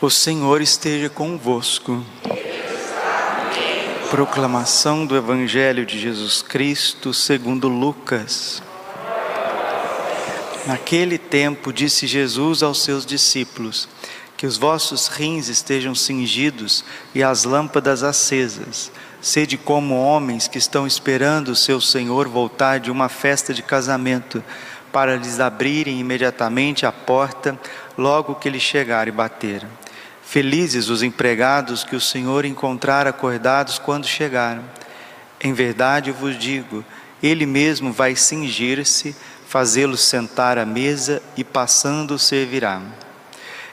O Senhor esteja convosco. Proclamação do Evangelho de Jesus Cristo segundo Lucas. Naquele tempo disse Jesus aos seus discípulos: Que os vossos rins estejam cingidos e as lâmpadas acesas. Sede como homens que estão esperando o seu Senhor voltar de uma festa de casamento, para lhes abrirem imediatamente a porta logo que ele chegar e bater. Felizes os empregados que o Senhor encontrar acordados quando chegaram. Em verdade vos digo, ele mesmo vai cingir-se, fazê-los sentar à mesa e passando servirá.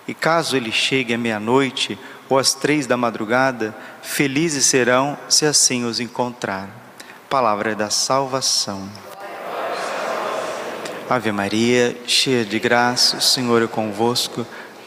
E caso ele chegue à meia-noite ou às três da madrugada, felizes serão se assim os encontrar. Palavra da salvação. Ave Maria, cheia de graça, o Senhor é convosco.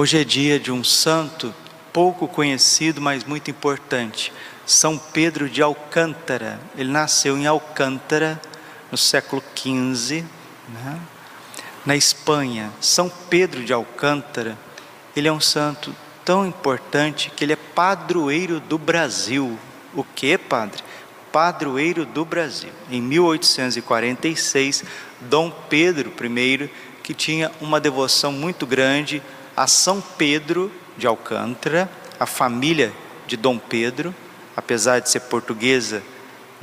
Hoje é dia de um santo pouco conhecido, mas muito importante, São Pedro de Alcântara. Ele nasceu em Alcântara no século XV, né? na Espanha. São Pedro de Alcântara, ele é um santo tão importante que ele é padroeiro do Brasil. O que, padre? Padroeiro do Brasil. Em 1846, Dom Pedro I, que tinha uma devoção muito grande a São Pedro de Alcântara, a família de Dom Pedro, apesar de ser portuguesa,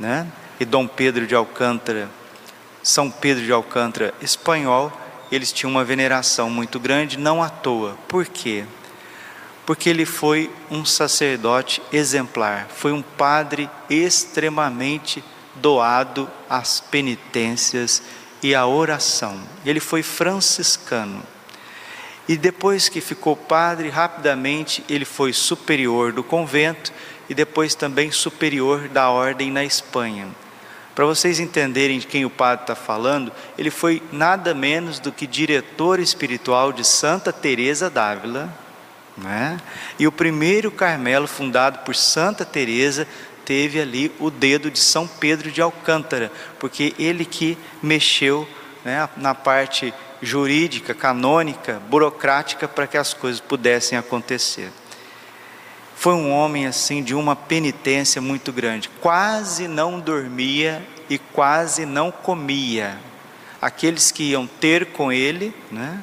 né? E Dom Pedro de Alcântara, São Pedro de Alcântara, espanhol, eles tinham uma veneração muito grande, não à toa. Por quê? Porque ele foi um sacerdote exemplar, foi um padre extremamente doado às penitências e à oração. Ele foi franciscano. E depois que ficou padre, rapidamente ele foi superior do convento e depois também superior da ordem na Espanha. Para vocês entenderem de quem o padre está falando, ele foi nada menos do que diretor espiritual de Santa Teresa d'Ávila, né? E o primeiro Carmelo fundado por Santa Teresa teve ali o dedo de São Pedro de Alcântara, porque ele que mexeu né, na parte jurídica, canônica, burocrática para que as coisas pudessem acontecer. Foi um homem assim de uma penitência muito grande, quase não dormia e quase não comia. Aqueles que iam ter com ele, né,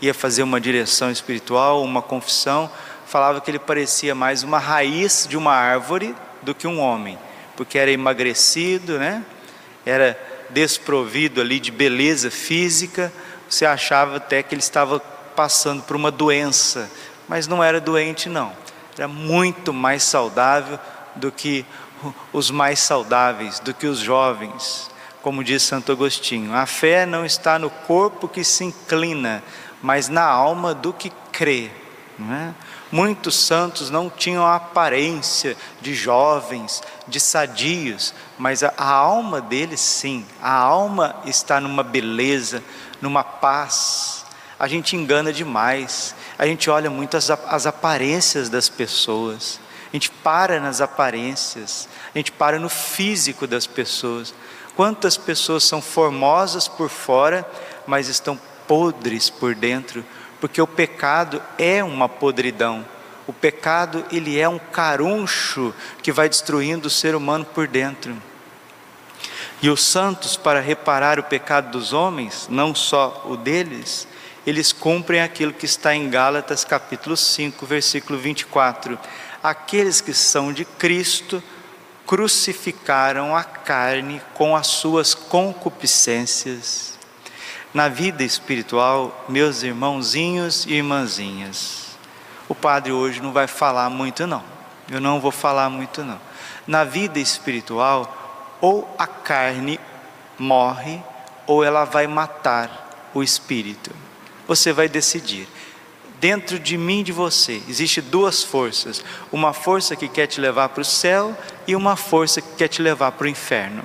ia fazer uma direção espiritual, uma confissão, falava que ele parecia mais uma raiz de uma árvore do que um homem, porque era emagrecido, né? Era desprovido ali de beleza física, você achava até que ele estava passando por uma doença, mas não era doente, não. Era muito mais saudável do que os mais saudáveis, do que os jovens. Como diz Santo Agostinho, a fé não está no corpo que se inclina, mas na alma do que crê. É? Muitos santos não tinham a aparência de jovens, de sadios, mas a, a alma deles sim, a alma está numa beleza, numa paz. A gente engana demais, a gente olha muito as, as aparências das pessoas, a gente para nas aparências, a gente para no físico das pessoas. Quantas pessoas são formosas por fora, mas estão podres por dentro, porque o pecado é uma podridão. O pecado, ele é um caruncho que vai destruindo o ser humano por dentro. E os santos, para reparar o pecado dos homens, não só o deles, eles cumprem aquilo que está em Gálatas capítulo 5, versículo 24. Aqueles que são de Cristo crucificaram a carne com as suas concupiscências. Na vida espiritual, meus irmãozinhos e irmãzinhas, o padre hoje não vai falar muito não. Eu não vou falar muito não. Na vida espiritual, ou a carne morre, ou ela vai matar o espírito. Você vai decidir. dentro de mim e de você, existe duas forças: uma força que quer te levar para o céu e uma força que quer te levar para o inferno.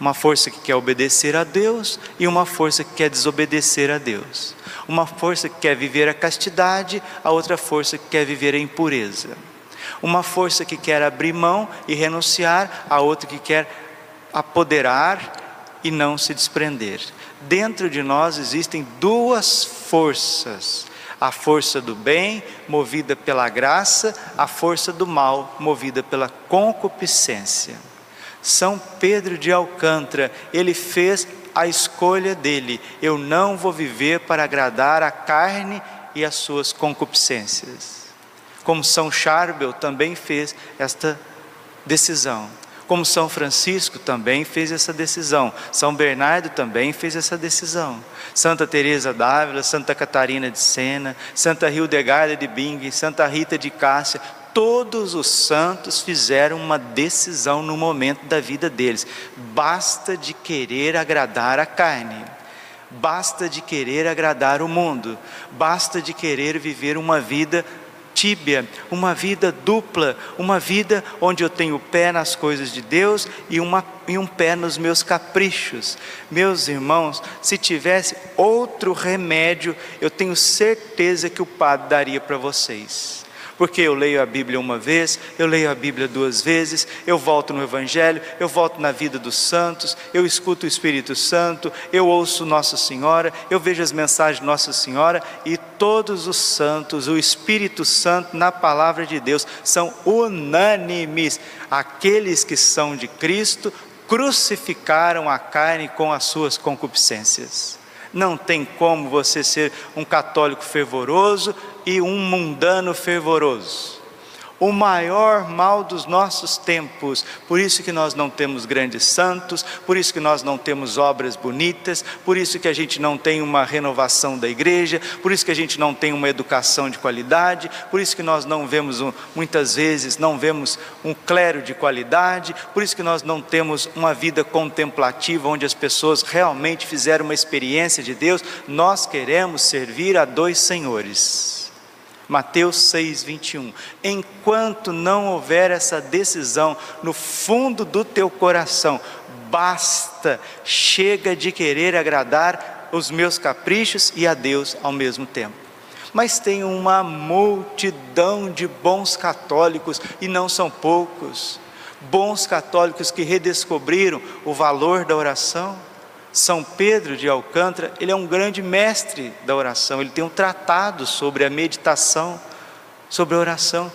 Uma força que quer obedecer a Deus e uma força que quer desobedecer a Deus. Uma força que quer viver a castidade, a outra força que quer viver a impureza. Uma força que quer abrir mão e renunciar, a outra que quer apoderar e não se desprender. Dentro de nós existem duas forças: a força do bem, movida pela graça, a força do mal, movida pela concupiscência. São Pedro de Alcântara, ele fez a escolha dele: eu não vou viver para agradar a carne e as suas concupiscências. Como São Charbel também fez esta decisão. Como São Francisco também fez essa decisão, São Bernardo também fez essa decisão, Santa Teresa d'Ávila, Santa Catarina de Sena, Santa Hildegarda de Bing, Santa Rita de Cássia, todos os santos fizeram uma decisão no momento da vida deles. Basta de querer agradar a carne, basta de querer agradar o mundo, basta de querer viver uma vida tíbia, uma vida dupla, uma vida onde eu tenho o pé nas coisas de Deus e, uma, e um pé nos meus caprichos. Meus irmãos, se tivesse outro remédio, eu tenho certeza que o Padre daria para vocês porque eu leio a Bíblia uma vez, eu leio a Bíblia duas vezes, eu volto no Evangelho, eu volto na vida dos santos, eu escuto o Espírito Santo, eu ouço Nossa Senhora, eu vejo as mensagens de Nossa Senhora e todos os santos, o Espírito Santo na palavra de Deus são unânimes. Aqueles que são de Cristo crucificaram a carne com as suas concupiscências. Não tem como você ser um católico fervoroso e um mundano fervoroso o maior mal dos nossos tempos. Por isso que nós não temos grandes santos, por isso que nós não temos obras bonitas, por isso que a gente não tem uma renovação da igreja, por isso que a gente não tem uma educação de qualidade, por isso que nós não vemos muitas vezes não vemos um clero de qualidade, por isso que nós não temos uma vida contemplativa onde as pessoas realmente fizeram uma experiência de Deus. Nós queremos servir a dois senhores. Mateus 6, 21. Enquanto não houver essa decisão no fundo do teu coração, basta, chega de querer agradar os meus caprichos e a Deus ao mesmo tempo. Mas tem uma multidão de bons católicos, e não são poucos, bons católicos que redescobriram o valor da oração são Pedro de Alcântara, ele é um grande mestre da oração, ele tem um tratado sobre a meditação, sobre a oração.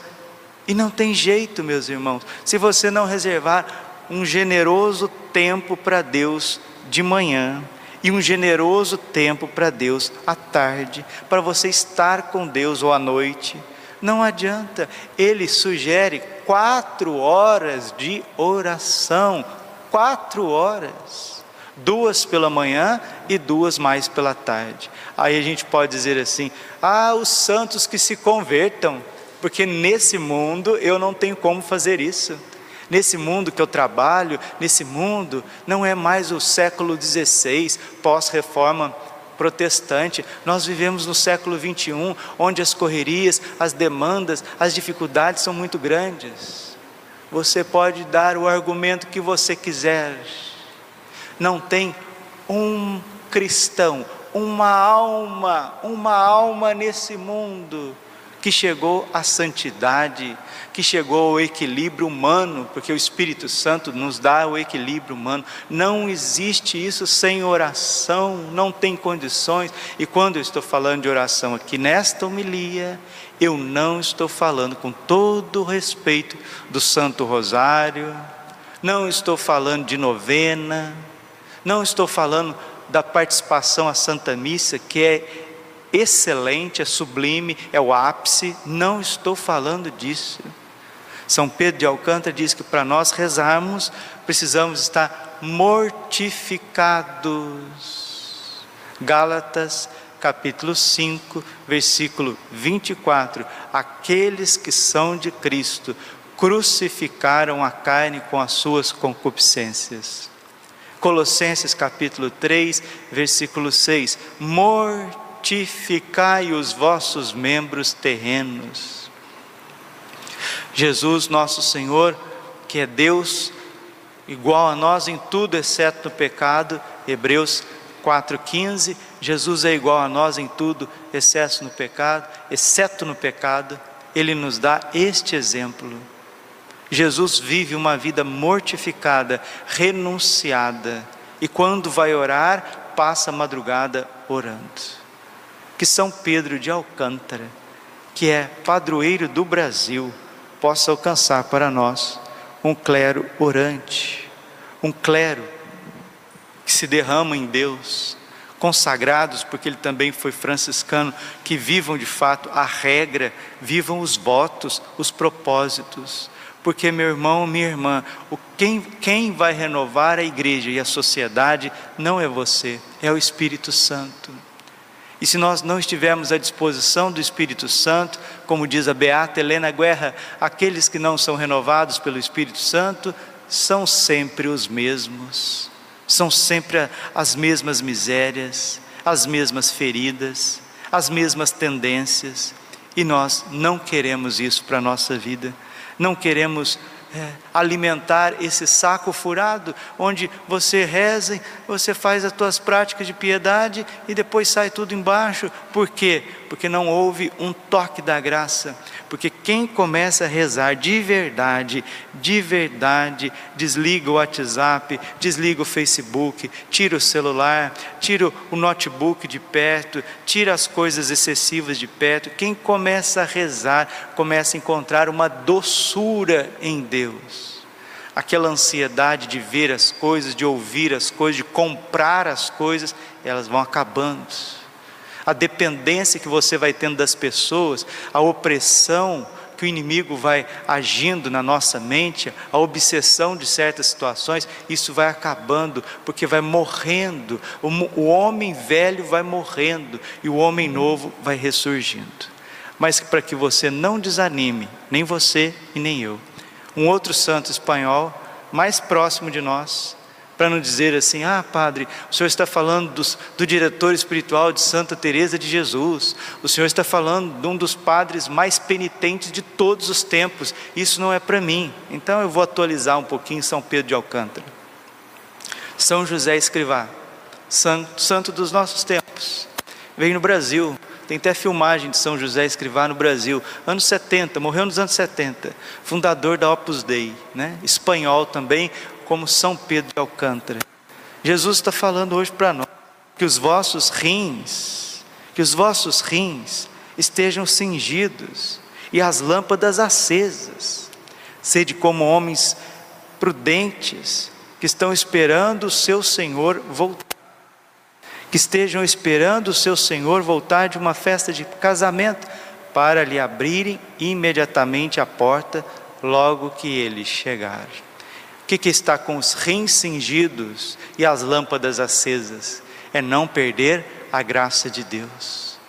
E não tem jeito, meus irmãos, se você não reservar um generoso tempo para Deus de manhã e um generoso tempo para Deus à tarde, para você estar com Deus ou à noite, não adianta. Ele sugere quatro horas de oração, quatro horas duas pela manhã e duas mais pela tarde. Aí a gente pode dizer assim: ah, os santos que se convertam, porque nesse mundo eu não tenho como fazer isso. Nesse mundo que eu trabalho, nesse mundo, não é mais o século XVI, pós-reforma protestante, nós vivemos no século XXI, onde as correrias, as demandas, as dificuldades são muito grandes. Você pode dar o argumento que você quiser, não tem um cristão, uma alma, uma alma nesse mundo que chegou à santidade, que chegou ao equilíbrio humano, porque o Espírito Santo nos dá o equilíbrio humano. Não existe isso sem oração, não tem condições. E quando eu estou falando de oração aqui nesta homilia, eu não estou falando com todo o respeito do Santo Rosário, não estou falando de novena, não estou falando da participação à Santa Missa, que é excelente, é sublime, é o ápice. Não estou falando disso. São Pedro de Alcântara diz que para nós rezarmos, precisamos estar mortificados. Gálatas capítulo 5, versículo 24. Aqueles que são de Cristo crucificaram a carne com as suas concupiscências. Colossenses capítulo 3, versículo 6: mortificados mortificai os vossos membros terrenos. Jesus, nosso Senhor, que é Deus, igual a nós em tudo, exceto no pecado, Hebreus 4,15, Jesus é igual a nós em tudo, exceto no pecado, exceto no pecado, Ele nos dá este exemplo. Jesus vive uma vida mortificada, renunciada, e quando vai orar, passa a madrugada orando. Que São Pedro de Alcântara, que é padroeiro do Brasil, possa alcançar para nós um clero orante, um clero que se derrama em Deus, consagrados, porque ele também foi franciscano, que vivam de fato a regra, vivam os votos, os propósitos. Porque, meu irmão, minha irmã, quem, quem vai renovar a igreja e a sociedade não é você, é o Espírito Santo. E se nós não estivermos à disposição do Espírito Santo, como diz a beata Helena Guerra, aqueles que não são renovados pelo Espírito Santo são sempre os mesmos, são sempre as mesmas misérias, as mesmas feridas, as mesmas tendências, e nós não queremos isso para a nossa vida não queremos é, alimentar esse saco furado, onde você reza, você faz as tuas práticas de piedade e depois sai tudo embaixo. Por quê? Porque não houve um toque da graça. Porque quem começa a rezar de verdade, de verdade, desliga o WhatsApp, desliga o Facebook, tira o celular, tira o notebook de perto, tira as coisas excessivas de perto. Quem começa a rezar, começa a encontrar uma doçura em Deus. Aquela ansiedade de ver as coisas, de ouvir as coisas, de comprar as coisas, elas vão acabando a dependência que você vai tendo das pessoas, a opressão que o inimigo vai agindo na nossa mente, a obsessão de certas situações, isso vai acabando, porque vai morrendo, o, homem velho vai morrendo e o homem novo vai ressurgindo. Mas para que você não desanime, nem você e nem eu. Um outro santo espanhol, mais próximo de nós, para não dizer assim: ah, padre, o senhor está falando dos, do diretor espiritual de Santa Teresa de Jesus, o senhor está falando de um dos padres mais penitentes de todos os tempos. Isso não é para mim. Então eu vou atualizar um pouquinho São Pedro de Alcântara. São José Escrivá, santo, santo dos nossos tempos, veio no Brasil. Tem até filmagem de São José Escrivá no Brasil, anos 70, morreu nos anos 70, fundador da Opus Dei, né? espanhol também, como São Pedro de Alcântara. Jesus está falando hoje para nós que os vossos rins, que os vossos rins estejam cingidos e as lâmpadas acesas. Sede como homens prudentes que estão esperando o seu Senhor voltar. Que estejam esperando o seu Senhor voltar de uma festa de casamento para lhe abrirem imediatamente a porta logo que ele chegar que, que está com os rins cingidos e as lâmpadas acesas? É não perder a graça de Deus.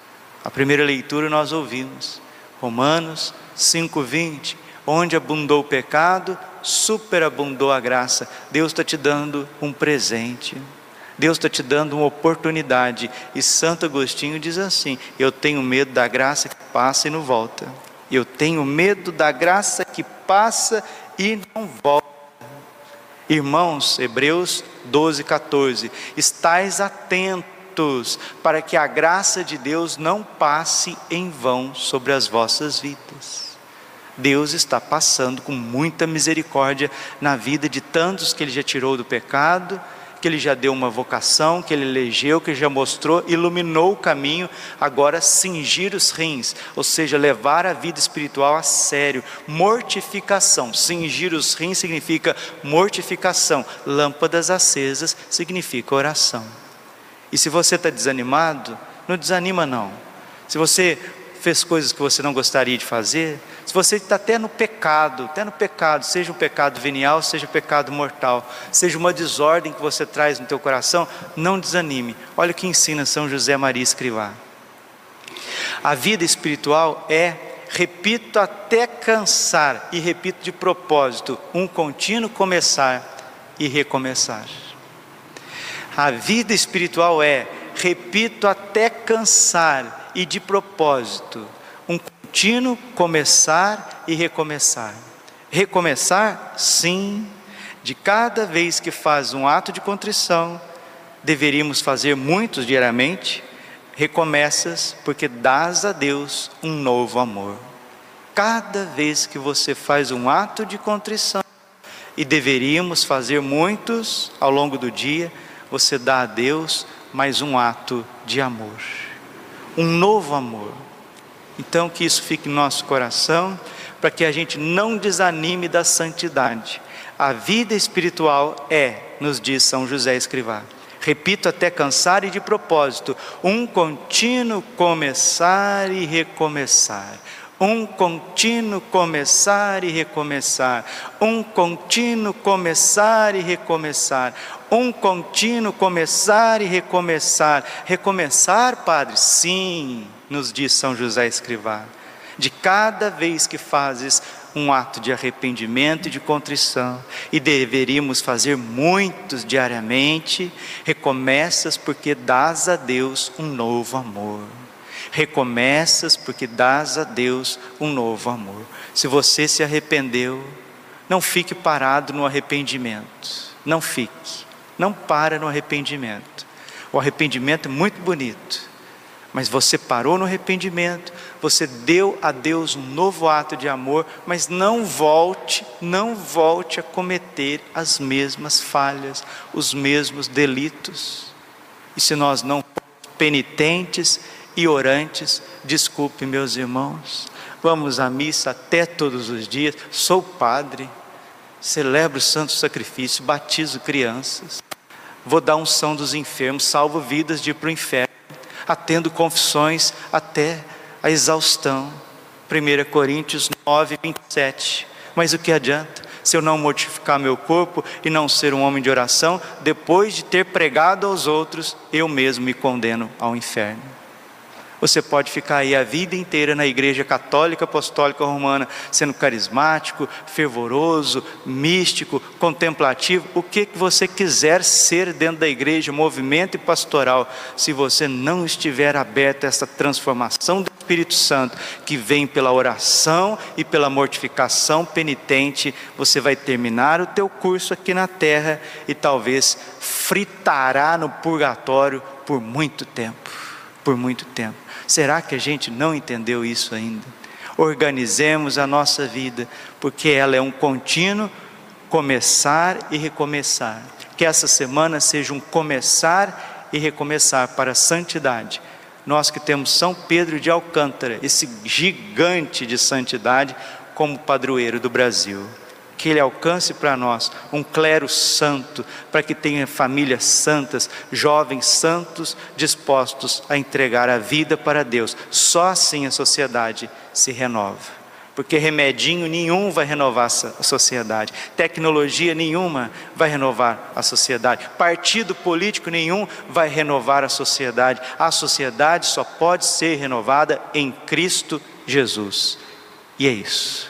A primeira leitura nós ouvimos, Romanos 5,20: onde abundou o pecado, superabundou a graça. Deus está te dando um presente. Deus está te dando uma oportunidade. E Santo Agostinho diz assim: Eu tenho medo da graça que passa e não volta. Eu tenho medo da graça que passa e não volta. Irmãos, Hebreus 12, 14, estais atentos para que a graça de Deus não passe em vão sobre as vossas vidas. Deus está passando com muita misericórdia na vida de tantos que Ele já tirou do pecado, que Ele já deu uma vocação, que Ele elegeu, que já mostrou, iluminou o caminho, agora cingir os rins, ou seja, levar a vida espiritual a sério, mortificação. Cingir os rins significa mortificação, lâmpadas acesas significa oração. E se você está desanimado, não desanima não. Se você fez coisas que você não gostaria de fazer, se você está até no pecado, até no pecado, seja um pecado venial, seja um pecado mortal, seja uma desordem que você traz no teu coração, não desanime. Olha o que ensina São José Maria Escrivá. A vida espiritual é, repito até cansar, e repito de propósito, um contínuo começar e recomeçar. A vida espiritual é repito até cansar e de propósito, contínuo começar e recomeçar. Recomeçar, sim, de cada vez que faz um ato de contrição, deveríamos fazer muitos diariamente, recomeças porque dás a Deus um novo amor. Cada vez que você faz um ato de contrição, e deveríamos fazer muitos ao longo do dia, você dá a Deus mais um ato de amor, um novo amor. Então, que isso fique em nosso coração, para que a gente não desanime da santidade. A vida espiritual é, nos diz São José Escrivá, repito até cansar e de propósito, um contínuo começar e recomeçar. Um contínuo começar e recomeçar, um contínuo começar e recomeçar, um contínuo começar e recomeçar. Recomeçar, Padre? Sim, nos diz São José Escrivá. De cada vez que fazes um ato de arrependimento e de contrição, e deveríamos fazer muitos diariamente, recomeças porque dás a Deus um novo amor. Recomeças porque dás a Deus um novo amor. Se você se arrependeu, não fique parado no arrependimento. Não fique. Não para no arrependimento. O arrependimento é muito bonito, mas você parou no arrependimento, você deu a Deus um novo ato de amor, mas não volte, não volte a cometer as mesmas falhas, os mesmos delitos. E se nós não penitentes e orantes, desculpe meus irmãos, vamos à missa até todos os dias, sou padre, celebro o santo sacrifício, batizo crianças, vou dar unção dos enfermos, salvo vidas de ir para o inferno, atendo confissões até a exaustão. 1 Coríntios 9, 27. Mas o que adianta se eu não mortificar meu corpo e não ser um homem de oração, depois de ter pregado aos outros, eu mesmo me condeno ao inferno. Você pode ficar aí a vida inteira na igreja católica apostólica romana, sendo carismático, fervoroso, místico, contemplativo, o que você quiser ser dentro da igreja, movimento e pastoral, se você não estiver aberto a essa transformação do Espírito Santo, que vem pela oração e pela mortificação penitente, você vai terminar o teu curso aqui na terra e talvez fritará no purgatório por muito tempo, por muito tempo. Será que a gente não entendeu isso ainda? Organizemos a nossa vida, porque ela é um contínuo começar e recomeçar. Que essa semana seja um começar e recomeçar para a santidade. Nós que temos São Pedro de Alcântara, esse gigante de santidade, como padroeiro do Brasil que Ele alcance para nós um clero santo, para que tenha famílias santas, jovens santos dispostos a entregar a vida para Deus. Só assim a sociedade se renova. Porque remedinho nenhum vai renovar a sociedade, tecnologia nenhuma vai renovar a sociedade, partido político nenhum vai renovar a sociedade. A sociedade só pode ser renovada em Cristo Jesus. E é isso.